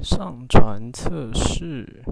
上传测试